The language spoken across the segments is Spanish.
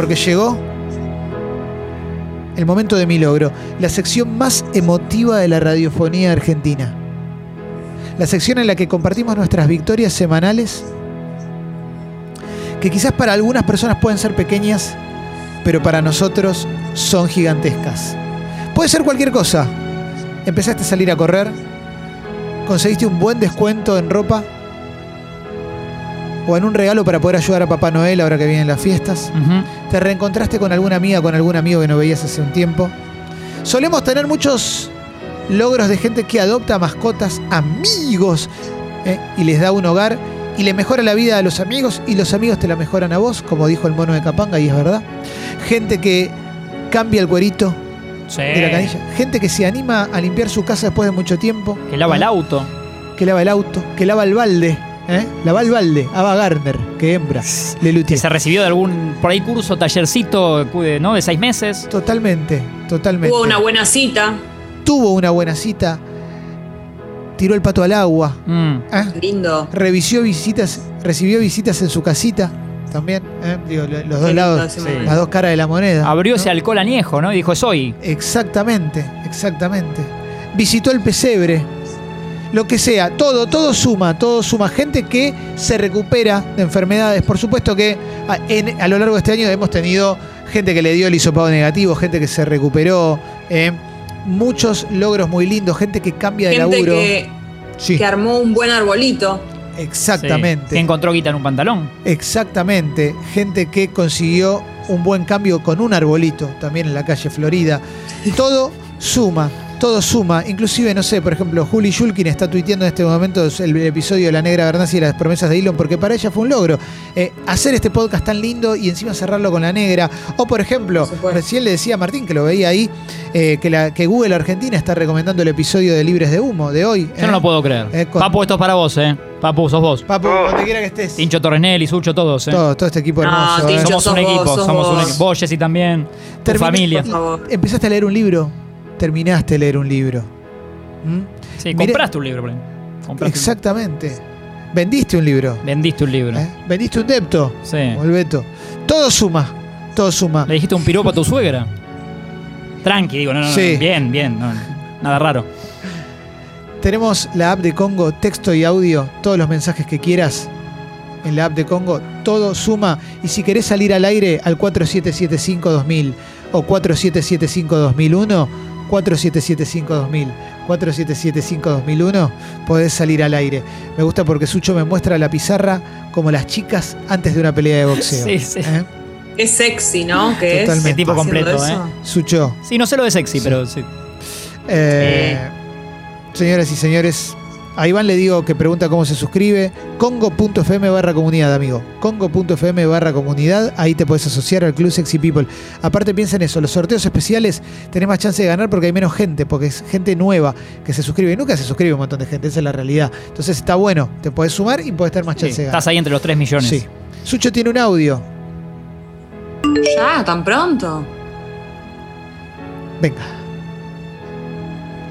porque llegó el momento de mi logro, la sección más emotiva de la radiofonía argentina. La sección en la que compartimos nuestras victorias semanales, que quizás para algunas personas pueden ser pequeñas, pero para nosotros son gigantescas. Puede ser cualquier cosa. Empezaste a salir a correr, conseguiste un buen descuento en ropa o en un regalo para poder ayudar a Papá Noel ahora que vienen las fiestas. Te reencontraste con alguna amiga, con algún amigo que no veías hace un tiempo. Solemos tener muchos logros de gente que adopta mascotas, amigos, ¿eh? y les da un hogar y le mejora la vida a los amigos y los amigos te la mejoran a vos, como dijo el mono de Capanga, y es verdad. Gente que cambia el cuerito Sí. de la canilla. Gente que se anima a limpiar su casa después de mucho tiempo. Que lava el auto. Que lava el auto, que lava el balde. ¿Eh? Lava el balde. Ava Gardner, que hembra. Le Que se recibió de algún, por ahí, curso, tallercito, de- ¿no? De seis meses. Totalmente, totalmente. Hubo una buena cita. tuvo una buena cita, tiró el pato al agua, Mm. ¿eh? Lindo. revisió visitas, recibió visitas en su casita también, ¿eh? Digo, lo- los dos Qué lados, sí. las dos caras de la moneda. Abrió ¿no? ese alcohol añejo, ¿no? Y dijo, soy. Exactamente, exactamente. Visitó el pesebre. Lo que sea, todo, todo suma, todo suma. Gente que se recupera de enfermedades. Por supuesto que a, en- a lo largo de este año hemos tenido gente que le dio el hisopado negativo, gente que se recuperó, ¿eh? muchos logros muy lindos, gente que cambia de laburo. que, Sí, que armó un buen arbolito. Sí. exactamente. Que encontró guita en un pantalón. Exactamente. Gente que consiguió un buen cambio con un arbolito también en la calle Florida. Todo suma, todo suma. Inclusive, no sé, por ejemplo, Juli Shulkin está tuiteando en este momento el episodio de La Negra Bernasi y las promesas de Elon, porque para ella fue un logro. Eh, hacer este podcast tan lindo y encima cerrarlo con La Negra. O, por ejemplo, Por recién le decía a Martín, que lo veía ahí, eh, que, la, que Google Argentina está recomendando el episodio de Libres de Humo de hoy. Yo no lo puedo creer. Eh, con- Papu, esto es para vos, ¿eh? Papu, sos vos. Papu, donde quiera que estés. Tincho Torresnelli, Sucho, todos, ¿eh? Todo, todo este equipo No, hermoso. ¿eh? Tincho, Somos un vos, equipo, somos un equipo. Vos, Jessy, también. Tu Terminé- familia. Por favor. Empezaste a leer un libro, terminaste de leer un libro. ¿Mm? Sí, compraste un libro. Compraste un- Exactamente. Vendiste un libro. Vendiste un libro. ¿eh? Vendiste un depto. Sí. Beto. Todo suma. Todo suma. Le dijiste un piropo a tu suegra. Tranqui, digo, no, no, no, Sí. Bien, bien. no, nada raro. Tenemos la app de Congo, texto y audio, todos los mensajes que quieras en la app de Congo, todo suma. Y si querés salir al aire al 4775-2000 o 4775-2001, 4775-2000, 4775-2001, podés salir al aire. Me gusta porque Sucho me muestra la pizarra como las chicas antes de una pelea de boxeo. Sí, sí. ¿Eh? Qué sexy, ¿no? Que Totalmente. es. Tipo haciendo completo. ¿eh? Sucho. Sí, no sé lo de sexy, Sí. pero sí. Eh, Señoras y señores, a Iván le digo que pregunta cómo se suscribe. Congo.fm barra comunidad, amigo. Congo.fm barra comunidad. Ahí te puedes asociar al Club Sexy People. Aparte, piensa en eso. Los sorteos especiales tenés más chance de ganar porque hay menos gente, porque es gente nueva que se suscribe. Y nunca se suscribe un montón de gente, esa es la realidad. Entonces está bueno. Te podés sumar y podés tener más Sí, chance de ganar. Estás ahí entre los 3 millones. Sí. Sucho tiene un audio. Ya, tan pronto. Venga.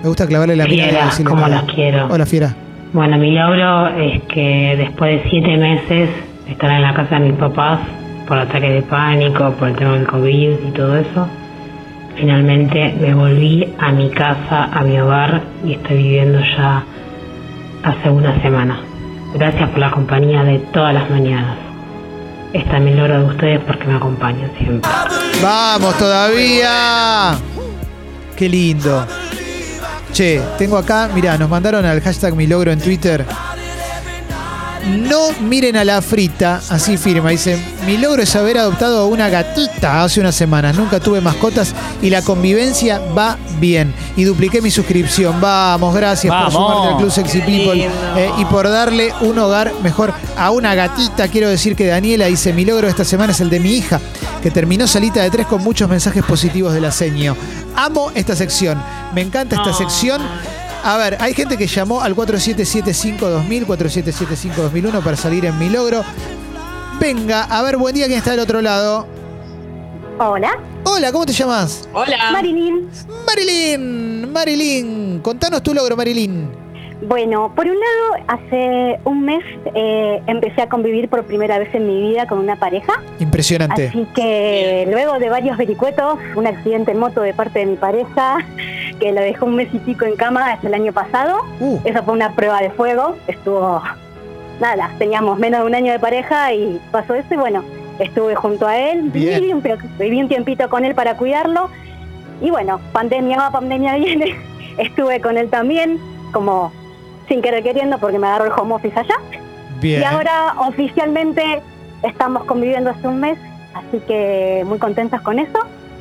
Me gusta clavarle la Fiera, como las quiero. Hola, fiera. Bueno, mi logro es que después de siete meses de estar en la casa de mis papás por ataques de pánico, por el tema del COVID y todo eso, finalmente me volví a mi casa, a mi hogar y estoy viviendo ya hace una semana. Gracias por la compañía de todas las mañanas. Es mi logro de ustedes porque me acompañan siempre. ¡Vamos todavía! ¡Qué lindo! Che, tengo acá, mirá, nos mandaron al hashtag mi logro en Twitter. No miren a la frita, así firma. Dice, mi logro es haber adoptado a una gatita hace unas semanas. Nunca tuve mascotas y la convivencia va bien. Y dupliqué mi suscripción. Vamos, gracias Vamos. por sumarte al Club Sexy People eh, y por darle un hogar mejor a una gatita. Quiero decir que Daniela dice, mi logro esta semana es el de mi hija, que terminó salita de tres con muchos mensajes positivos del aseño. Amo esta sección, me encanta esta Ah. sección. A ver, hay gente que llamó al 4775-2000, 4775-2001 para salir en mi logro. Venga, a ver, buen día, ¿quién está del otro lado? Hola, Hola, ¿cómo te llamas? Hola. Marilyn. Marilyn, Marilyn, contanos tu logro, Marilyn. Bueno, por un lado, hace un mes eh, empecé a convivir por primera vez en mi vida con una pareja. Impresionante. Así que luego de varios vericuetos, un accidente en moto de parte de mi pareja, que lo dejó un mes y pico en cama hasta el año pasado. Uh, Esa fue una prueba de fuego. Estuvo, nada, teníamos menos de un año de pareja y pasó eso y bueno, estuve junto a él, Bien. viví un, pe- viví un tiempito con él para cuidarlo y bueno, pandemia va, pandemia viene, estuve con él también, como sin querer queriendo porque me agarró el home office allá. bien. Y ahora oficialmente estamos conviviendo hace un mes, así que muy contentas con eso.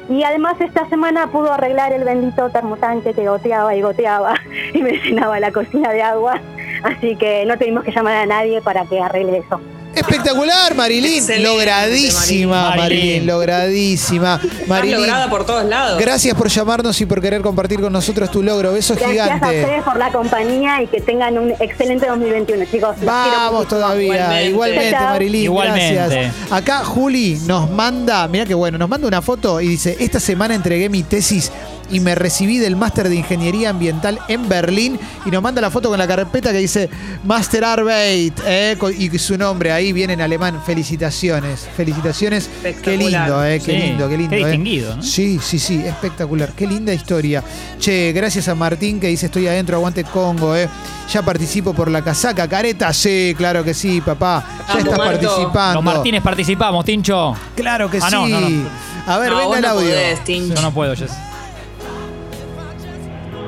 Y además esta semana pudo arreglar el bendito termotanque que goteaba y goteaba y me llenaba la cocina de agua. Así que no tuvimos que llamar a nadie para que arregle eso. Espectacular, Marilyn. Excelente, Logradísima. Marilyn. Logradísima. Estás Marilyn, lograda por todos lados. gracias por llamarnos y por querer compartir con nosotros tu logro. Beso Gracias a gigante. ustedes por la compañía y que tengan un excelente 2021, chicos. Los Vamos todavía. Igualmente. Igualmente, Chao. Marilyn. Igualmente. Gracias. Acá Juli nos manda, mira qué bueno, nos manda una foto y dice, esta semana entregué mi tesis y me recibí del máster de Ingeniería Ambiental en Berlín y nos manda la foto con la carpeta que dice Master Arbeit eh, y su nombre ahí viene en alemán. Felicitaciones, felicitaciones. Qué Espectacular. lindo, eh, qué Sí, lindo, qué lindo. qué eh. distinguido, ¿no? Sí, sí, sí, espectacular. Qué linda historia. Che, gracias a Martín que dice estoy adentro, aguante Congo, eh. Ya participo por la casaca, careta, sí, claro que sí, papá. Ya estás participando. Los Martínez participamos, Tincho. Claro que Ah, sí. no, no, no. A ver, No, venga vos el no audio. podés, Tincho. Yo no puedo, Jess.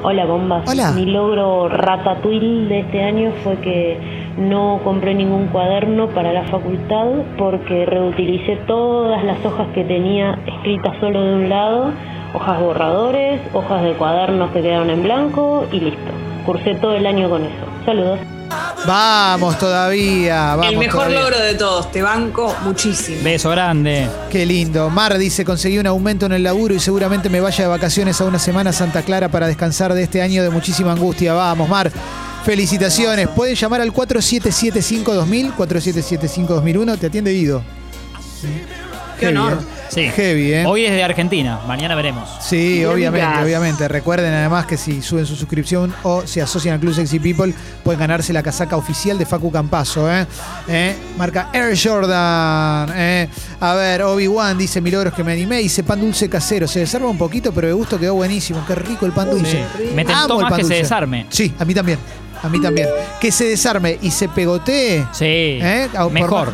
Hola bombas. Hola. Mi logro ratatouille de este año fue que no compré ningún cuaderno para la facultad porque reutilicé todas las hojas que tenía escritas solo de un lado, hojas borradores, hojas de cuadernos que quedaron en blanco y listo. Cursé todo el año con eso. Saludos. Vamos todavía, vamos El mejor todavía. logro de todos. Te banco muchísimo. Beso grande. Qué lindo. Mar dice, conseguí un aumento en el laburo y seguramente me vaya de vacaciones a una semana a Santa Clara para descansar de este año de muchísima angustia. Vamos, Mar. Felicitaciones. Pueden llamar al 4775-2000, 4775-2001. Te atiende Guido. Qué Heavy, honor. Sí. Heavy, ¿eh? Hoy es de Argentina, mañana veremos. Sí, obviamente, obviamente. Recuerden además que si suben su suscripción o se asocian al Club Sexy People, pueden ganarse la casaca oficial de Facu Campazo, ¿eh? ¿Eh? Marca Air Jordan. ¿eh? A ver, Obi-Wan dice, mi logro es que me animé. Dice pan dulce casero. Se desarma un poquito, pero de gusto quedó buenísimo. Qué rico el pan dulce. Sí. Me tentó Amo el más pan que se desarme. Sí, a mí también. A mí también. Que se desarme y se pegotee. Sí. ¿eh? Mejor.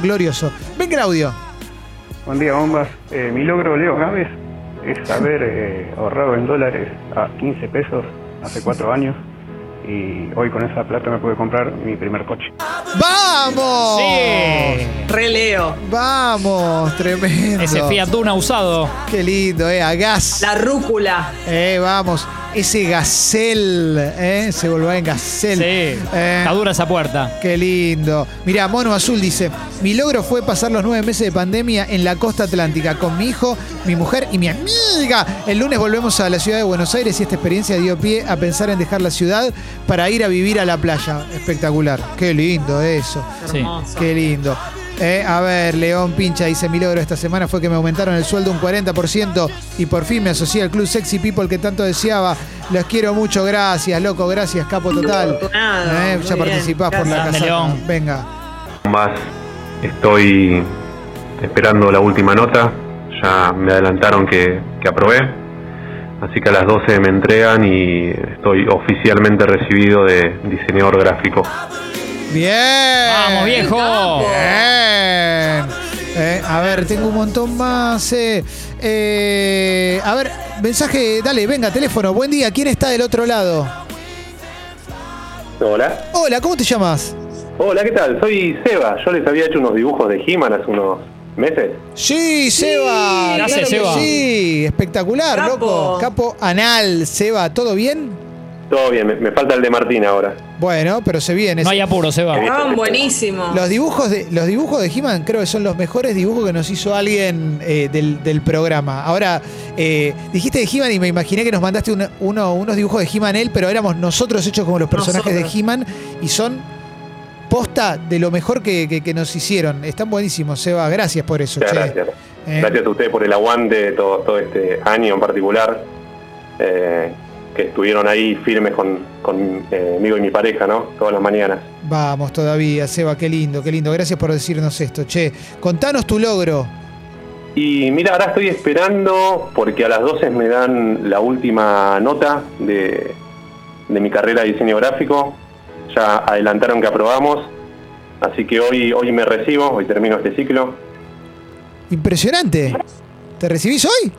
Glorioso. Venga el audio. Buen día, bombas. Eh, mi logro, Leo Gávez, es haber eh, ahorrado en dólares a 15 pesos hace cuatro años y hoy con esa plata me pude comprar mi primer coche. ¡Vamos! Sí. Re Leo. Vamos, tremendo. Ese Fiat Duna usado. Qué lindo, eh, a gas. La rúcula. Eh, vamos, ese Gacel, eh, se volvió en Gacel. Sí. Eh, Está dura esa puerta. Qué lindo. Mirá, Mono Azul dice, mi logro fue pasar los nueve meses de pandemia en la costa atlántica con mi hijo, mi mujer y mi amiga. El lunes volvemos a la ciudad de Buenos Aires y esta experiencia dio pie a pensar en dejar la ciudad para ir a vivir a la playa. Espectacular. Qué lindo eso. Sí. Qué lindo. Eh, a ver, León Pincha dice, mi logro esta semana fue que me aumentaron el sueldo un 40% y por fin me asocié al Club Sexy People que tanto deseaba. Los quiero mucho, gracias, loco, gracias, capo total. Eh, ya bien, participás por la casa. León. Venga. Más estoy esperando la última nota. Ya me adelantaron que, que aprobé. Así que a las 12 me entregan y estoy oficialmente recibido de diseñador gráfico. Bien. Vamos, viejo. Bien. Eh, a ver, tengo un montón más. eh. Eh, a ver, mensaje, dale, venga, teléfono. Buen día, ¿quién está del otro lado? Hola. Hola, ¿cómo te llamas? Hola, ¿qué tal? Soy Seba. Yo les había hecho unos dibujos de He-Man hace unos meses. Sí, Seba. Gracias, claro que Seba. Sí, espectacular, Capo. loco. Capo anal, Seba, ¿todo bien? Todo bien, me, me falta el de Martín ahora. Bueno, pero se viene. No hay apuro, Seba. Estaban buenísimos. Los dibujos de los dibujos de He-Man creo que son los mejores dibujos que nos hizo alguien eh, del, del programa. Ahora, eh, dijiste de He-Man y me imaginé que nos mandaste una- uno- unos dibujos de He-Man él, pero éramos nosotros hechos como los personajes Nosotros. de He-Man y son posta de lo mejor que, que- que nos hicieron. Están buenísimos, Seba. Gracias por eso, Muchas che. gracias. Eh, Gracias a ustedes por el aguante todo, todo este año en particular. Eh, que estuvieron ahí firmes con, conmigo y mi pareja, ¿no? Todas las mañanas. Vamos todavía, Seba, qué lindo, qué lindo. Gracias por decirnos esto. Che, contanos tu logro. Y mira, ahora estoy esperando porque a las 12 me dan la última nota de, de mi carrera de diseño gráfico. Ya adelantaron que aprobamos, así que hoy, hoy me recibo, hoy termino este ciclo. Impresionante. ¿Te recibís hoy?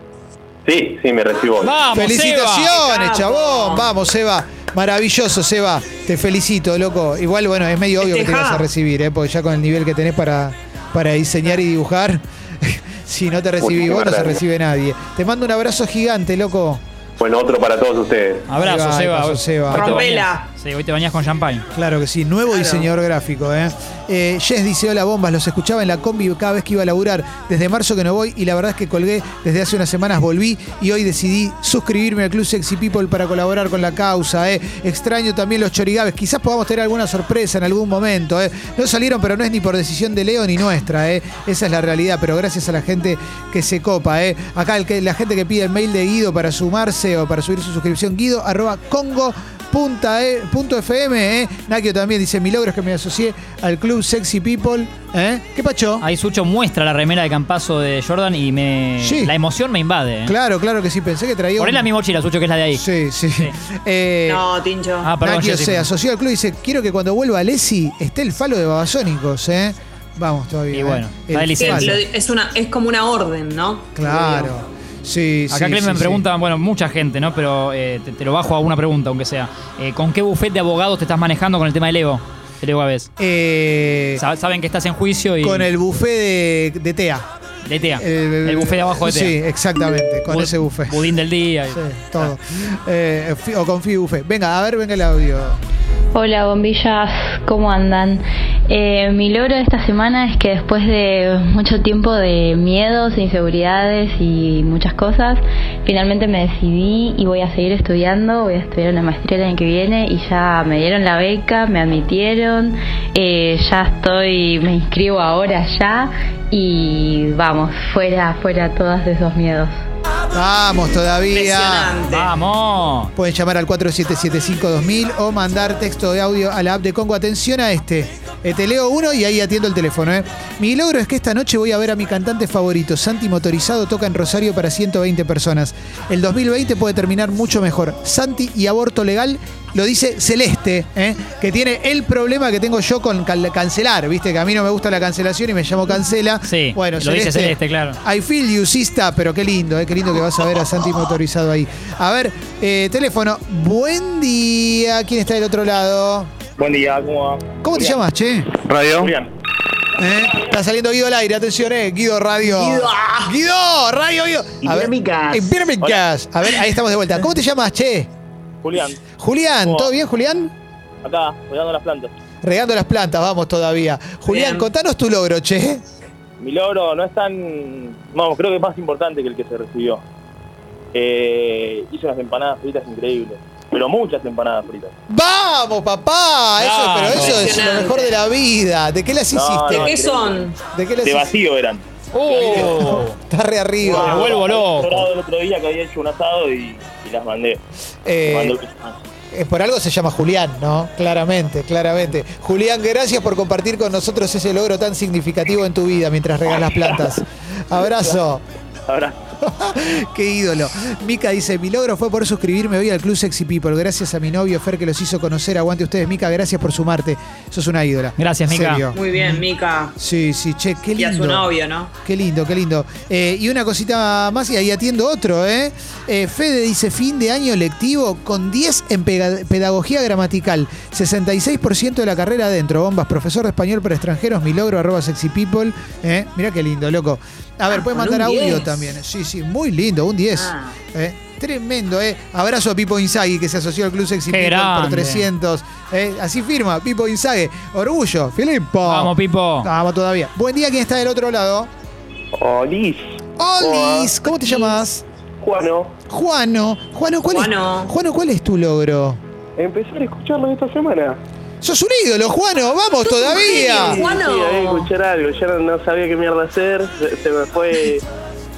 Sí, sí, me recibo hoy. ¡Vamos, Felicitaciones, Seba! chabón. Vamos, Seba. Maravilloso, Seba. Te felicito, loco. Igual, bueno, es medio obvio que te vas a recibir, ¿eh? porque ya con el nivel que tenés para, para diseñar y dibujar, si no te recibís vos, no se recibe nadie. Te mando un abrazo gigante, loco. Bueno, otro para todos ustedes. Abrazo, Ahí va, Seba. abrazo, Seba. Rompela. Sí, hoy te bañás con champagne. Claro que sí, nuevo Claro. diseñador gráfico, ¿eh? Eh, Jess dice, hola bombas, los escuchaba en la combi cada vez que iba a laburar. Desde marzo que no voy y la verdad es que colgué, desde hace unas semanas volví y hoy decidí suscribirme al Club Sexy People para colaborar con la causa, ¿eh? Extraño también los chorigabes, quizás podamos tener alguna sorpresa en algún momento, ¿eh? No salieron, pero no es ni por decisión de Leo ni nuestra, ¿eh? Esa es la realidad, pero gracias a la gente que se copa, ¿eh? Acá el que, la gente que pide el mail de Guido para sumarse o para subir su suscripción, guido arroba congo FM, ¿eh? Nakio también dice, mi logro es que me asocié al club Sexy People, ¿eh? ¿Qué pacho? Ahí Sucho muestra la remera de campazo de Jordan y me Sí. la emoción me invade. ¿eh? Claro, claro que sí, pensé que traía Ponle un- la mi mochila, Sucho, que es la de ahí. Sí, sí. Eh, No, Tincho. Ah, perdón, Nakio se asoció al club y dice, quiero que cuando vuelva Lesi esté el falo de Babasónicos, ¿eh? Vamos todavía. Y bueno, ¿eh? da El lo- es, una, es como una orden, ¿no? Claro. Sí, Acá sí, Clem me sí, pregunta, bueno, mucha gente, ¿no? Pero eh, te, te lo bajo a una pregunta, aunque sea. Eh, ¿Con qué buffet de abogados te estás manejando con el tema del Evo? El Evo Aves. sí. Eh, Sa- Saben que estás en juicio y. con el buffet de, de TEA. De TEA. El, buffet de abajo de TEA. Sí, exactamente, con Bud- ese buffet. Budín del día. y- Sí, todo. Eh, o con Fi Buffet. Venga, a ver, venga el audio. Hola bombillas, ¿cómo andan? Eh, mi logro de esta semana es que después de mucho tiempo de miedos, inseguridades y muchas cosas, finalmente me decidí y voy a seguir estudiando, voy a estudiar una maestría el año que viene y ya me dieron la beca, me admitieron, eh, ya estoy, me inscribo ahora ya y vamos, fuera, fuera todos esos miedos. Vamos todavía. Impresionante. ¡Vamos! Pueden llamar al 4775-2000 o mandar texto de audio a la app de Congo. Atención a este. Eh, te leo uno y ahí atiendo el teléfono. ¿eh? Mi logro es que esta noche voy a ver a mi cantante favorito. Santi Motorizado toca en Rosario para 120 personas. El 2020 puede terminar mucho mejor. Santi y aborto legal lo dice Celeste, ¿eh? que tiene el problema que tengo yo con cancelar. Viste que a mí no me gusta la cancelación y me llamo Cancela. Sí, bueno, lo dice Celeste, claro. I feel you, sista, pero qué lindo, ¿eh? qué lindo que vas a ver a Santi motorizado ahí. A ver, eh, teléfono. Buen día. ¿Quién está del otro lado? Buen día, ¿cómo va? ¿Cómo te llamas, che? Radio. Julián. ¿Eh? Está saliendo Guido al aire, atención, eh. Guido Radio. Guido. Guido, Radio Guido. A ver, En Birmingham. A ver, ahí estamos de vuelta. ¿Cómo te llamas, che? Julián, Julián, ¿Cómo va? ¿todo bien, Julián? acá, cuidando las plantas. Regando las plantas, vamos todavía. Julián, Bien. contanos tu logro, che. Mi logro no es tan. Vamos, creo que es más importante que el que se recibió. Eh, hice unas empanadas fritas increíbles. Pero muchas empanadas fritas. ¡Vamos, papá! Eso, pero eso es lo mejor de la vida. ¿De qué las No, hiciste? ¿De qué son? ¿De qué las De hiciste? vacío eran. ¡Oh! Está re arriba. Me vuelvo loco. el otro día que había hecho un asado y, y las mandé. Eh, Mandé- Eh, por algo se llama Julián, ¿no? Claramente, claramente. Julián, gracias por compartir con nosotros ese logro tan significativo en tu vida mientras regalas plantas. Abrazo. Ahora, Qué ídolo. Mica dice, mi logro fue por suscribirme hoy al Club Sexy People. Gracias a mi novio Fer que los hizo conocer. Aguante ustedes, Mica. Gracias por sumarte. Sos una ídola. Gracias, Mica. serio. Muy bien, Mica. Sí, sí, che, qué Y lindo. a su novio, ¿no? Qué lindo, qué lindo. Eh, y una cosita más, y ahí atiendo otro, ¿eh? Eh, Fede dice, fin de año lectivo con 10 en pedagogía gramatical, 66% de la carrera adentro, bombas, profesor de español para extranjeros, mi logro, arroba sexy people. ¿eh? Mirá qué lindo, loco. A ver, Ah, pueden con mandar audio 10. también. Sí, sí, muy lindo, un 10. Ah. ¿eh? Tremendo, ¿eh? Abrazo a Pipo Inzaghi que se asoció al Club Sexy People por grande. 300. ¿eh? Así firma, Pipo Inzaghi. Orgullo, Filippo. Vamos, Pipo. Vamos todavía. Buen día, ¿quién está del otro lado? Olis, Olis, ¿cómo te llamas? Juano, Juano. Juano, ¿cuál Juano. es? Juano, ¿cuál es tu logro? empezar a escucharlo esta semana. Sos un ídolo, Juano, vamos todavía. Juano. Sí, había que escuchar algo, ya no, no sabía qué mierda hacer, se, se me fue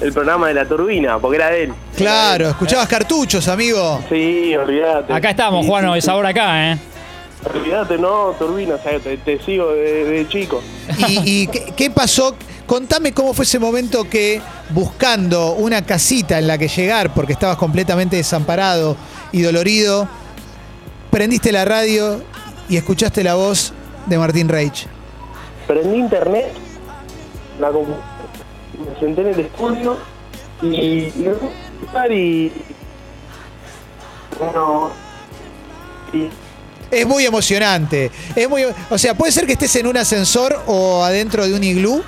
el programa de la turbina, porque era de él. Claro, escuchabas cartuchos, amigo. Sí, olvídate. Acá estamos, Sí, Juan, sí, es ahora acá, ¿eh? Olvídate, no, turbina, o sea, te, te sigo de, de chico. ¿Y, y qué, qué pasó? Contame cómo fue ese momento que buscando una casita en la que llegar, porque estabas completamente desamparado y dolorido, prendiste la radio y escuchaste la voz de Martín Reich. Prendí internet, la compu- me senté en el estudio y, me puse a escuchar y. Bueno. Y Es muy emocionante. Es muy, o sea, puede ser que estés en un ascensor o adentro de un iglú.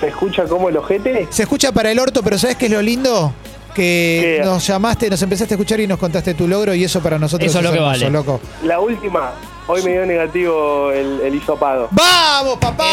se escucha como el ojete. Se escucha para el orto, pero ¿sabes qué es lo lindo? Que ¿Qué? nos llamaste, nos empezaste a escuchar y nos contaste tu logro y eso para nosotros Eso es lo que hermoso, vale. loco. La última, hoy me dio negativo el, el hisopado. ¡Vamos, papá!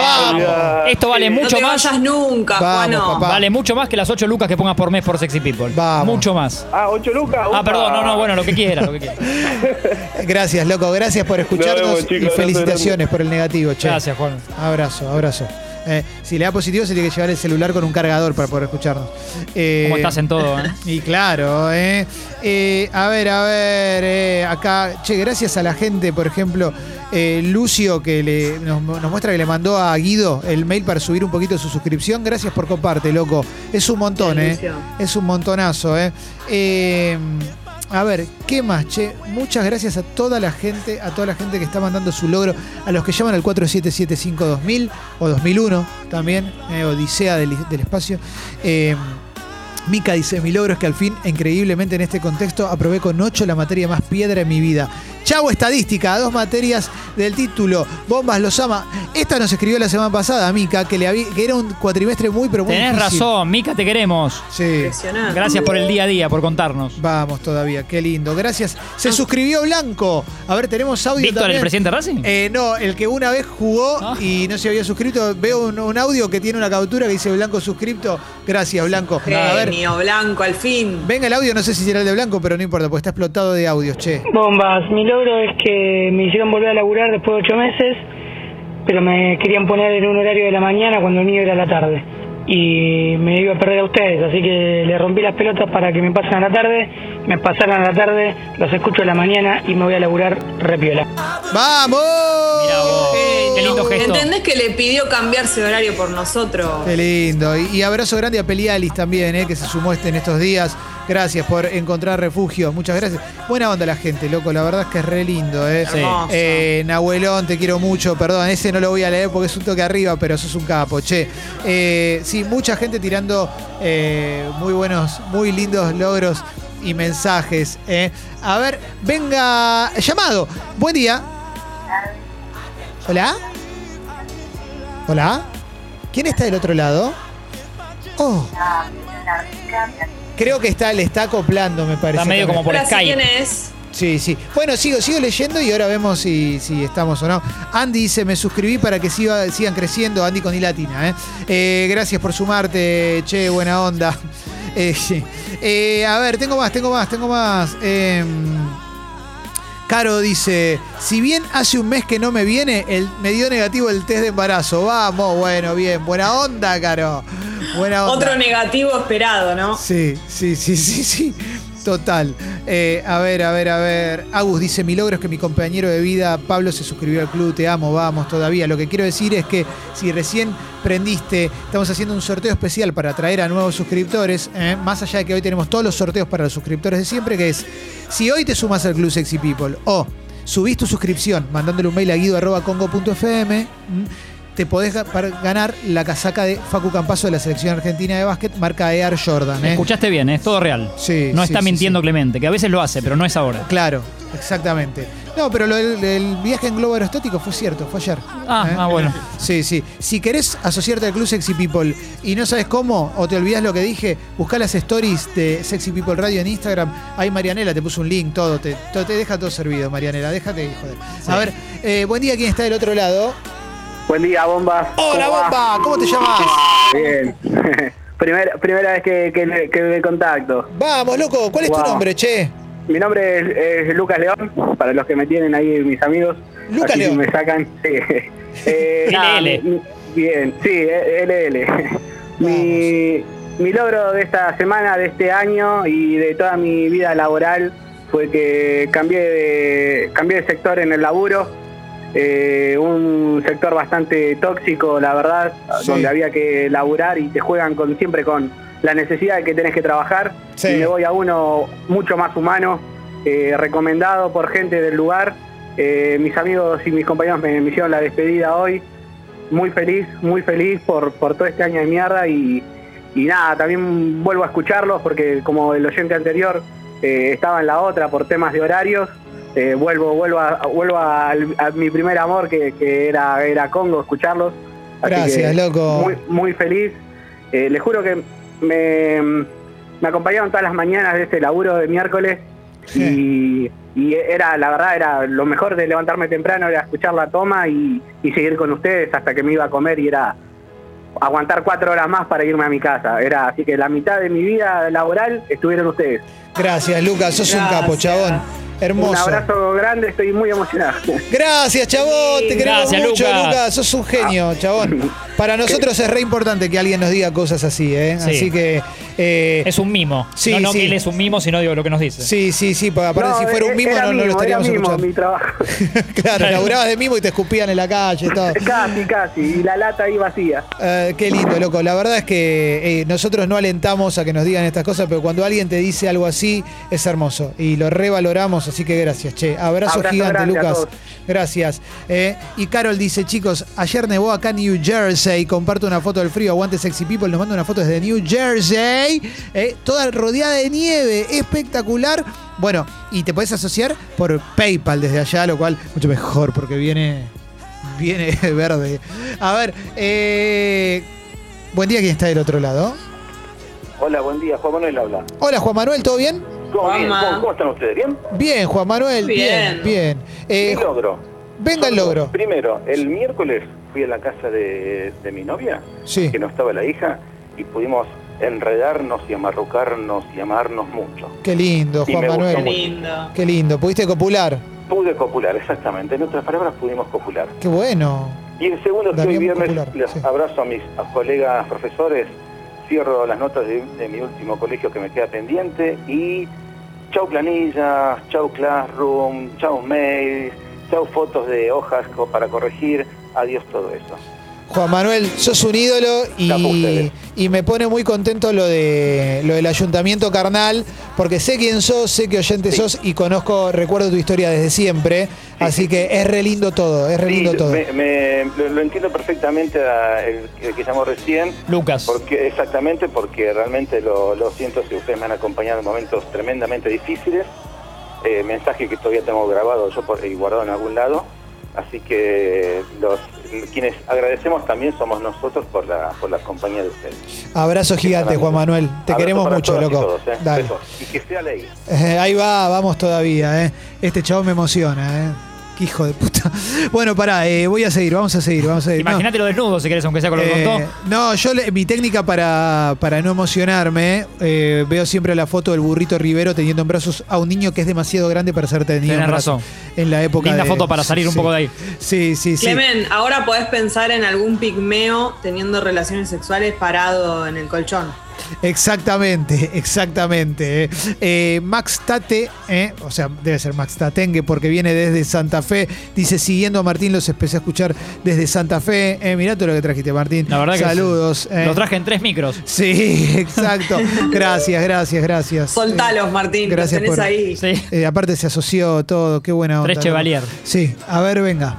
¡Vamos! Olvidate. Esto vale No mucho te más. vayas nunca, Vamos, Juano. papá. Vale mucho más que las 8 lucas que pongas por mes por Sexy People. Vamos. Mucho más. Ah, 8 lucas. Ah, upa. perdón, no, no, bueno, lo que quiera, lo que quiera. Gracias, loco. Gracias por escucharnos Nos vemos, chicos. y Abrazo felicitaciones por el negativo, che. Gracias, Juan. Abrazo, abrazo. Eh, si le da positivo, se tiene que llevar el celular con un cargador para poder escucharnos. Eh, ¿Cómo estás en todo, eh? Y claro, eh. Eh, a ver, a ver, eh, acá, che, gracias a la gente, por ejemplo, eh, Lucio que le, nos, nos muestra que le mandó a Guido el mail para subir un poquito su suscripción. Gracias por comparte, loco. Es un montón, eh. Es un montonazo, eh. Eh, a ver, ¿qué más, che? Muchas gracias a toda la gente, a toda la gente que está mandando su logro, a los que llaman al 4775-2000 o 2001 también, eh, Odisea del, del espacio. Eh, Mica dice, mi logro es que al fin, increíblemente en este contexto, aprobé con 8 la materia más piedra en mi vida. Chavo Estadística, dos materias del título, Bombas los ama. Esta nos escribió la semana pasada, Mica, que, le había- que era un cuatrimestre muy, pero muy Tenés difícil. razón, Mica, te queremos. Sí. Impresionante. Gracias por el día a día, por contarnos. Vamos todavía, qué lindo. Gracias. Se suscribió Blanco. A ver, tenemos audio ¿Víctor, también. el presidente de Racing? Eh, no, el que una vez jugó Ah. y no se había suscrito. Veo un, un audio que tiene una captura que dice Blanco suscripto. Gracias, Blanco. A ver, Genio, blanco, al fin. venga el audio, no sé si será el de Blanco, pero no importa, porque está explotado de audios, che. Bombas, mi logro es que me hicieron volver a laburar después de ocho meses, pero me querían poner en un horario de la mañana cuando el mío era la tarde. Y me iba a perder a ustedes, así que le rompí las pelotas para que me pasen a la tarde, me pasaron a la tarde, los escucho a la mañana y me voy a laburar repiola. ¡Vamos! Mirá vos. Qué lindo gesto. ¿Entendés que le pidió cambiarse de horario por nosotros? Qué lindo. Y, y abrazo grande a Pelialis también, eh, que se sumó este en estos días. Gracias por encontrar refugio. Muchas gracias. Buena onda la gente, loco. La verdad es que es re lindo, eh. Sí. Eh, Nahuelón, te quiero mucho. Perdón, ese no lo voy a leer porque es un toque arriba, pero sos un capo, che. Eh, sí, mucha gente tirando eh, muy buenos, muy lindos logros y mensajes. eh. A ver, venga, llamado. Buen día. Hola. Hola. ¿Quién está del otro lado? Oh. Creo que está, le está acoplando, me parece. Está medio también. como por Hola, ¿sí Skype. ¿quién es? Sí, sí. Bueno, sigo, sigo leyendo y ahora vemos si, si estamos o no. Andy dice, me suscribí para que siga- sigan creciendo. Andy con I latina, ¿eh? Eh, Gracias por sumarte, che, buena onda. Eh. Eh, a ver, tengo más, tengo más, tengo más. Em, Caro dice, si bien hace un mes que no me viene, el, me dio negativo el test de embarazo. Vamos, bueno, bien. Buena onda, Caro. Buena onda. Otro negativo esperado, ¿no? Sí, sí, sí, sí, sí. Total. Eh, a ver, a ver, a ver. Agus dice, mi logro es que mi compañero de vida, Pablo, se suscribió al club, te amo, vamos todavía. Lo que quiero decir es que si recién prendiste, estamos haciendo un sorteo especial para atraer a nuevos suscriptores, ¿eh? más allá de que hoy tenemos todos los sorteos para los suscriptores de siempre, que es, si hoy te sumas al Club Sexy People o subís tu suscripción mandándole un mail a guido.congo.fm, te podés ganar la casaca de Facu Campazo de la selección argentina de básquet, marca Air Jordan. ¿eh? Escuchaste bien, es todo real. Sí, No sí, está sí, mintiendo. Clemente, que a veces lo hace, pero no es ahora. Claro, exactamente. No, pero lo del- el viaje en globo aerostático fue cierto, fue ayer. Ah, ¿Eh? ah, bueno. Sí, sí. Si querés asociarte al Club Sexy People y no sabes cómo, o te olvidas lo que dije, buscá las stories de Sexy People Radio en Instagram. Ahí Marianela te puso un link, todo. Te, todo- te deja todo servido, Marianela. Déjate, de joder. A ver, eh, buen día, ¿quién está del otro lado? Buen día, bombas. ¡Hola, bomba! ¿Cómo te llamas? Bien. primera, primera vez que, que, que me contacto. Vamos, loco, ¿cuál es tu nombre, che? Mi nombre es, es Lucas León, para los que me tienen ahí, mis amigos. Lucas León. me sacan. Sí. Eh, nada, LL. mi- bien, sí, eh, LL. Mi, mi logro de esta semana, de este año y de toda mi vida laboral fue que cambié de, cambié de sector en el laburo. Eh, un sector bastante tóxico, la verdad, Sí. donde había que laburar y te juegan con siempre con la necesidad de que tenés que trabajar. Sí. Y me voy a uno mucho más humano, eh, recomendado por gente del lugar. Eh, mis amigos y mis compañeros me, me hicieron la despedida hoy. Muy feliz, muy feliz por, por todo este año de mierda y, y nada, también vuelvo a escucharlos porque como el oyente anterior eh, estaba en la otra por temas de horarios, eh, vuelvo, vuelvo, a, vuelvo a, mi primer amor que, que era, era Congo, escucharlos. Así Gracias, loco. Muy, muy feliz. Eh, les juro que me, me acompañaron todas las mañanas de este laburo de miércoles y, y era, la verdad, era lo mejor de levantarme temprano, era escuchar la toma y, y seguir con ustedes hasta que me iba a comer y era aguantar cuatro horas más para irme a mi casa. Era así que la mitad de mi vida laboral estuvieron ustedes. Gracias, Lucas, sos un capo, chabón. Hermoso. Un abrazo grande, estoy muy emocionado. Gracias, chabón. Te queremos Gracias, mucho, Lucas. Lucas. Sos un genio, chabón. Para nosotros es re importante que alguien nos diga cosas así, ¿eh? Sí. Así que. eh, Es un mimo. Sí, no, no sí. que él es un mimo, sino digo lo que nos dice. Sí, sí, sí, aparte No, si fuera un mimo no, no lo estaríamos era mimo escuchando. mi trabajo. claro, laburabas de mimo y te escupían en la calle y todo. casi, casi. Y la lata ahí vacía. Eh, qué lindo, loco. La verdad es que eh, nosotros no alentamos a que nos digan estas cosas, pero cuando alguien te dice algo así, es hermoso. Y lo revaloramos, así que gracias, che. Abrazo, Abrazo gigante, Lucas. Gracias. Eh, y Carol dice, chicos, ayer nevó acá en New Jersey. Comparto una foto del frío. Aguante Sexy People. Nos manda una foto desde New Jersey. Eh, toda rodeada de nieve. Espectacular. Bueno, y te puedes asociar por PayPal desde allá, lo cual mucho mejor porque viene, viene verde. A ver, eh, buen día, ¿quién está del otro lado? Hola, buen día. Juan Manuel habla. Hola, Juan Manuel, ¿todo bien? ¿Cómo, bien? ¿Cómo, cómo están ustedes? ¿Bien? Bien, Juan Manuel, bien, Bien. bien. Eh, Mi logro. venga el logro. Primero, el miércoles fui a la casa de, de mi novia, Sí. que no estaba la hija, y pudimos enredarnos y amarrucarnos y amarnos mucho. Qué lindo, Juan Manuel. Qué lindo. Qué lindo. ¿Pudiste copular? Pude copular, exactamente. En otras palabras, pudimos copular. Qué bueno. Y el segundo, que hoy viernes, Popular, les sí. abrazo a mis a colegas profesores, cierro las notas de, de mi último colegio que me queda pendiente y chau planillas, chau classroom, chau mails, chau fotos de hojas para corregir, adiós todo eso. Juan Manuel, sos un ídolo y, y me pone muy contento lo de lo del ayuntamiento carnal, porque sé quién sos, sé qué oyente Sí. sos y conozco, recuerdo tu historia desde siempre, así que es re lindo todo, es re Sí, lindo todo. me- me- lo, lo entiendo perfectamente a el, el que llamó recién, Lucas. porque exactamente porque realmente lo, lo siento si ustedes me han acompañado en momentos tremendamente difíciles, eh, mensaje que todavía tengo grabado yo por, y guardado en algún lado, así que los quienes agradecemos también somos nosotros por la por la compañía de ustedes. Abrazo gigante, Juan Manuel. Te Abrazo queremos mucho, todas y loco. todos, eh. Dale. Y que sea ley. Eh, ahí va, vamos todavía, ¿eh? Este chabón me emociona, ¿eh? Qué hijo de puta. Bueno, pará, eh, voy a seguir, vamos a seguir, vamos a seguir. No. Imagínate lo desnudo si querés, aunque sea con lo que Eh, contó. no, yo le- mi técnica para, para no emocionarme, eh, veo siempre la foto del burrito Rivero teniendo en brazos a un niño que es demasiado grande para ser tenido brazos. razón. En la época Linda de- foto para salir un poco de ahí. Sí, sí, sí. Clemen, ahora podés pensar en algún pigmeo teniendo relaciones sexuales parado en el colchón. Exactamente, exactamente. eh. Eh, Max Tate, eh, o sea, debe ser Max Tatengue porque viene desde Santa Fe. Dice, siguiendo a Martín, los empecé a escuchar desde Santa Fe. Eh, mirá todo lo que trajiste, Martín. La verdad que Saludos. sí. eh. Lo traje en tres micros. Sí, exacto. Gracias, gracias, gracias. Soltalos, Martín, gracias los tenés por- ahí. Sí. Eh, aparte se asoció todo, qué buena onda. Tres. Chevalier. Sí, a ver, venga.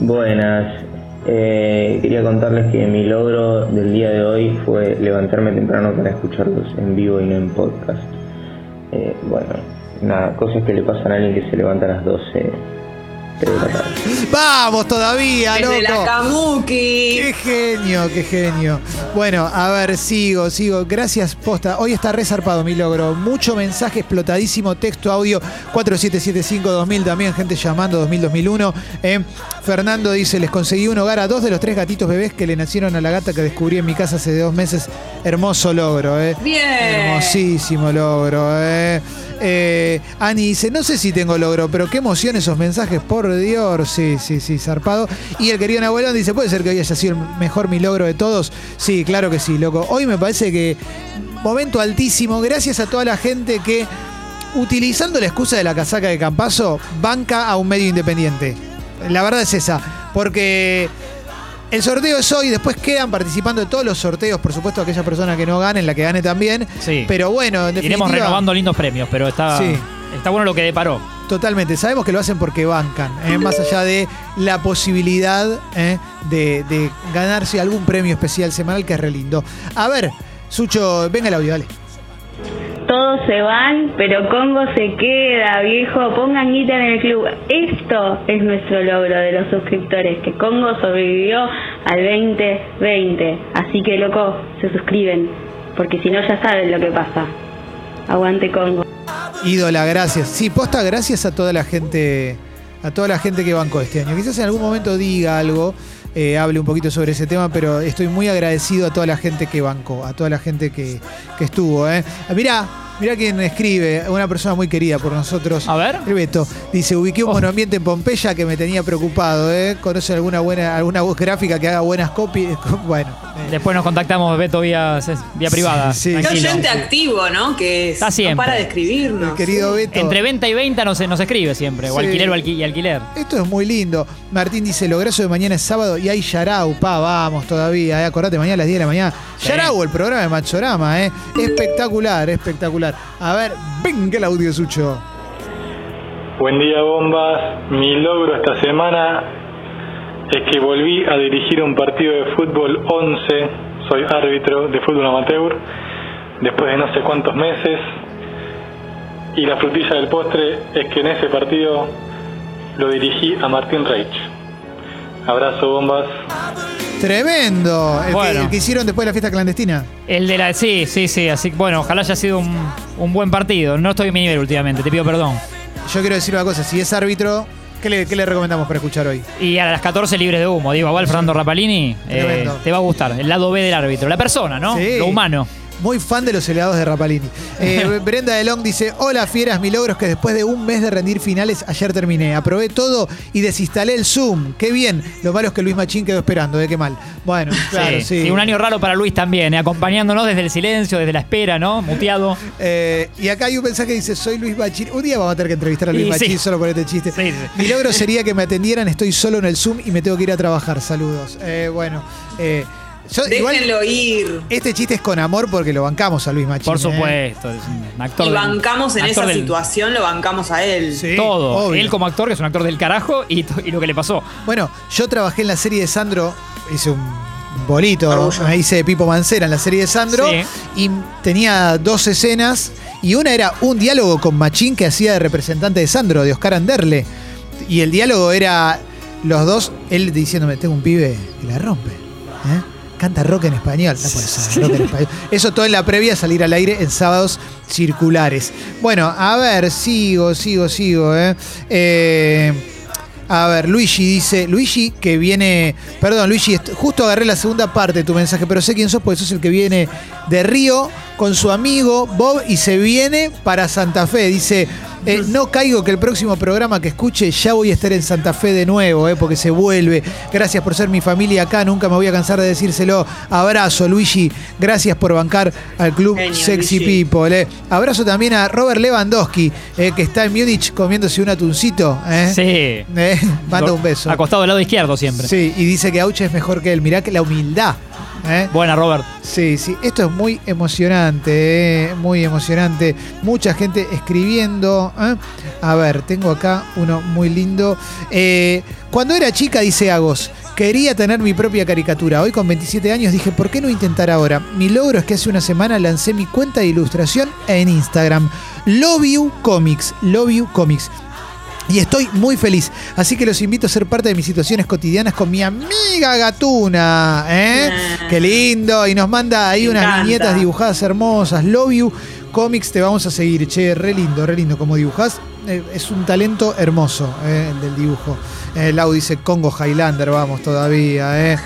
Buenas. Eh, quería contarles que mi logro del día de hoy fue levantarme temprano para escucharlos en vivo y no en podcast. Eh, bueno, nada, cosas que le pasan a alguien que se levanta a las 12 de la tarde. Vamos todavía, Desde la loco. Kamuki. Qué genio, qué genio. Bueno, a ver, sigo, sigo. Gracias, posta. Hoy está resarpado mi logro. Mucho mensaje explotadísimo, texto, audio 4775-2000. También gente llamando 2000-2001. Eh, Fernando dice: Les conseguí un hogar a dos de los tres gatitos bebés que le nacieron a la gata que descubrí en mi casa hace dos meses. Hermoso logro, ¿eh? Bien. Hermosísimo logro, ¿eh? Eh, Ani dice, no sé si tengo logro, pero qué emoción esos mensajes, por Dios. Sí, sí, sí, zarpado. Y el querido Nahuelón dice, ¿puede ser que hoy haya sido el mejor mi logro de todos? Sí, claro que sí, loco. Hoy me parece que momento altísimo. Gracias a toda la gente que, utilizando la excusa de la casaca de Campazo, banca a un medio independiente. La verdad es esa. Porque el sorteo es hoy, después quedan participando de todos los sorteos, por supuesto, aquella persona que no gane, la que gane también. Sí. Pero bueno, en definitiva. Iremos renovando lindos premios, pero está, Sí. está bueno lo que deparó. Totalmente, sabemos que lo hacen porque bancan, ¿eh? más allá de la posibilidad ¿eh? de, de ganarse algún premio especial semanal que es re lindo. A ver, Sucho, venga el audio, dale. Todos se van, pero Congo se queda, viejo. Pongan guita en el club. Esto es nuestro logro de los suscriptores, que Congo sobrevivió al 2020. Así que, loco, se suscriben, porque si no ya saben lo que pasa. Aguante Congo. Ídola, gracias. Sí, posta, gracias a toda la gente, a toda la gente que bancó este año. Quizás en algún momento diga algo, eh, hable un poquito sobre ese tema, pero estoy muy agradecido a toda la gente que bancó, a toda la gente que, que estuvo. ¿eh? Mirá, mirá quién escribe, una persona muy querida por nosotros. A ver. El Beto. Dice, ubiqué un monoambiente en Pompeya que me tenía preocupado. ¿eh? ¿Conoce alguna buena, alguna voz gráfica que haga buenas copies? Bueno. eh, Después nos contactamos, Beto, vía, vía privada. sí, Qué Tranquilo. oyente activo, ¿no? Que es- Está siempre. no para de escribirnos. querido Beto. Entre venta y venta nos, nos escribe siempre, o Sí. alquiler o alqui- y alquiler. Esto es muy lindo. Martín dice, lograzo de mañana es sábado y hay Yarau, pa, vamos todavía. eh. Acordate, mañana a las 10 de la mañana. Sí. Yarau, el programa de Machorama, ¿eh? Espectacular, espectacular. A ver, venga el audio sucho. Buen día, bombas. Mi logro esta semana es que volví a dirigir un partido de fútbol 11. Soy árbitro de fútbol amateur después de no sé cuántos meses. Y la frutilla del postre es que en ese partido lo dirigí a Martín Reich. Abrazo, bombas. Tremendo. El, que, Bueno. el que hicieron después de la fiesta clandestina. El de la. Sí, sí, sí. Así que, bueno, ojalá haya sido un, un buen partido. No estoy en mi nivel últimamente, te pido perdón. Yo quiero decir una cosa, si es árbitro, ¿qué le, qué le recomendamos para escuchar hoy? Y a las 14 libres de humo. Digo, igual Fernando Rapalini, eh, te va a gustar. El lado B del árbitro. La persona, ¿no? Sí. Lo humano. Muy fan de los helados de Rapalini. Eh, Brenda de Long dice: Hola fieras, mi logro es que después de un mes de rendir finales, ayer terminé. Aprobé todo y desinstalé el Zoom. Qué bien. Lo malo es que Luis Machín quedó esperando, ¿de qué mal? Bueno, claro, sí. sí. un año raro para Luis también, eh, acompañándonos desde el silencio, desde la espera, ¿no? Muteado. Eh, y acá hay un mensaje que dice: Soy Luis Machín. Un día vamos a tener que entrevistar a Luis Y Machín sí. solo por este chiste. Sí, sí. Mi logro sería que me atendieran. Estoy solo en el Zoom y me tengo que ir a trabajar. Saludos. Eh, bueno, eh, yo, igual, Déjenlo ir. este chiste es con amor porque lo bancamos a Luis Machín. Por ¿eh? supuesto, es un actor. Y del- bancamos en actor esa del- situación, lo bancamos a él. Sí, Todo. obvio. Él como actor, que es un actor del carajo, y, lo que le pasó. Bueno, yo trabajé en la serie de Sandro, hice un bolito, Orgullo. me hice de Pipo Mancera en la serie de Sandro, Sí. y tenía dos escenas, y una era un diálogo con Machín que hacía de representante de Sandro, de Oscar Anderle, y el diálogo era los dos, él diciéndome, tengo un pibe y la rompe, ¿eh? Canta rock en español, no puede ser, rock en español. Eso todo en la previa a salir al aire en sábados circulares. Bueno, a ver, sigo, sigo, sigo, ¿eh? Eh, a ver, Luigi dice, Luigi que viene, perdón Luigi, justo agarré la segunda parte de tu mensaje, pero sé quién sos porque sos el que viene de Río con su amigo Bob y se viene para Santa Fe. Dice, eh, no caigo que el próximo programa que escuche ya voy a estar en Santa Fe de nuevo, eh, porque se vuelve. Gracias por ser mi familia acá, nunca me voy a cansar de decírselo. Abrazo Luigi, gracias por bancar al club Genio, Sexy Luigi. People. eh. Abrazo también a Robert Lewandowski, eh, que está en Múnich comiéndose un atuncito. eh. Sí. Eh, manda un beso. Acostado del lado izquierdo siempre. Sí, y dice que Auche es mejor que él. Mirá que la humildad. ¿Eh? Buena, Robert. Sí, sí, esto es muy emocionante, ¿eh? muy emocionante. Mucha gente escribiendo. ¿eh? A ver, tengo acá uno muy lindo. Eh, cuando era chica, dice Agos, quería tener mi propia caricatura. Hoy con 27 años dije, ¿por qué no intentar ahora? Mi logro es que hace una semana lancé mi cuenta de ilustración en Instagram. Love You Comics. Love You Comics. Y estoy muy feliz. Así que los invito a ser parte de mis situaciones cotidianas con mi amiga Gatuna. ¿eh? Ah. Qué lindo. Y nos manda ahí Me unas encanta. viñetas dibujadas hermosas. Love you. Comics te vamos a seguir. Che, re lindo, re lindo como dibujás. eh, es un talento hermoso eh, el del dibujo. Eh, Lau dice Congo Highlander, vamos todavía. eh.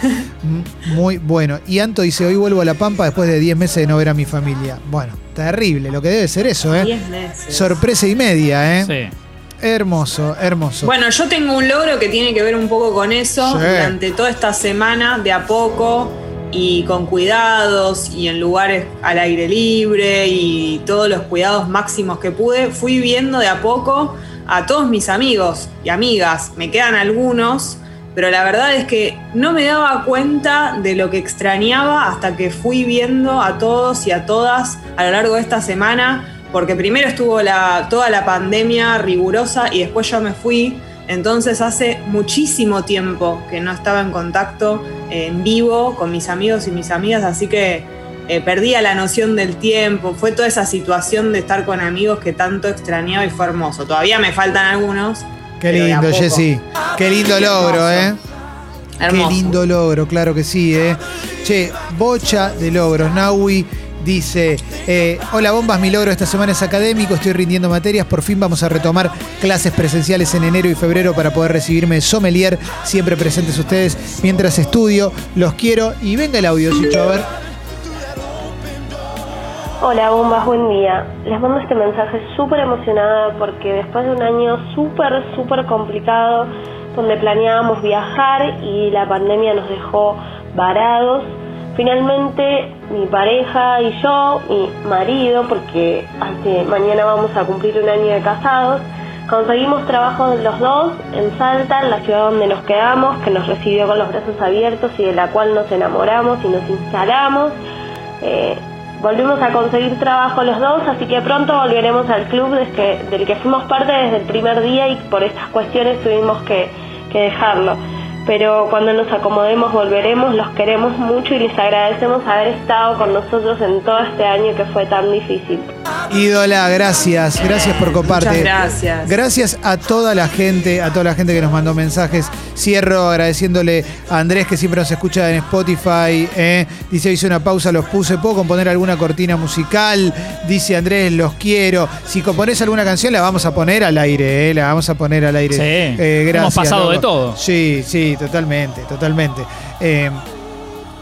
Muy bueno. Y Anto dice, hoy vuelvo a La Pampa después de 10 meses de no ver a mi familia. Bueno, terrible lo que debe ser eso, ¿eh? 10 meses. Sorpresa y media, ¿eh? Sí. Hermoso, hermoso. Bueno, yo tengo un logro que tiene que ver un poco con eso. Sí. Durante toda esta semana, de a poco y con cuidados y en lugares al aire libre y todos los cuidados máximos que pude, fui viendo de a poco a todos mis amigos y amigas. Me quedan algunos, pero la verdad es que no me daba cuenta de lo que extrañaba hasta que fui viendo a todos y a todas a lo largo de esta semana porque primero estuvo la, toda la pandemia rigurosa y después yo me fui. Entonces hace muchísimo tiempo que no estaba en contacto eh, en vivo con mis amigos y mis amigas, así que eh, perdía la noción del tiempo. Fue toda esa situación de estar con amigos que tanto extrañaba y fue hermoso. Todavía me faltan algunos. Qué lindo. Jessy. Qué lindo logro, ¿eh? Hermoso. Qué lindo logro, claro que sí, ¿eh? Che, bocha de logros. Naui dice, eh, hola bombas, mi logro esta semana es académico, estoy rindiendo materias, por fin vamos a retomar clases presenciales en enero y febrero para poder recibirme sommelier, siempre presentes ustedes mientras estudio, los quiero y venga el audio, Chicho, a ver. Hola bombas, buen día. Les mando este mensaje súper emocionada porque después de un año súper, súper complicado donde planeábamos viajar y la pandemia nos dejó varados, finalmente mi pareja y yo, mi marido, porque hace, mañana vamos a cumplir un año de casados, conseguimos trabajo los dos en Salta, en la ciudad donde nos quedamos, que nos recibió con los brazos abiertos y de la cual nos enamoramos y nos instalamos. Eh, volvimos a conseguir trabajo los dos, así que pronto volveremos al club des que- del que fuimos parte desde el primer día y por estas cuestiones tuvimos que, que dejarlo. Pero cuando nos acomodemos volveremos, los queremos mucho y les agradecemos haber estado con nosotros en todo este año que fue tan difícil. Ídola, gracias, gracias por coparte. Muchas gracias. Gracias a toda la gente, a toda la gente que nos mandó mensajes. Cierro agradeciéndole a Andrés que siempre nos escucha en Spotify. eh. Dice, hice una pausa, los puse. ¿Puedo componer alguna cortina musical? Dice Andrés, los quiero. Si compones alguna canción, la vamos a poner al aire, eh, la vamos a poner al aire. Sí. Eh, Hemos pasado de todo. Sí, sí, totalmente, totalmente.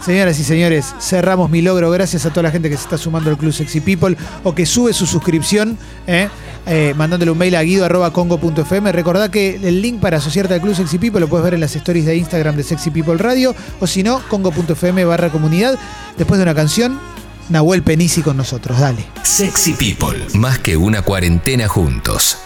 Señoras y señores, cerramos mi logro gracias a toda la gente que se está sumando al Club Sexy People o que sube su suscripción, eh, eh, mandándole un mail a guido.congo.fm. Recordá que el link para asociarte al Club Sexy People lo puedes ver en las stories de Instagram de Sexy People Radio o si no, congo.fm barra comunidad. Después de una canción, Nahuel Penisi con nosotros. Dale. Sexy People, más que una cuarentena juntos.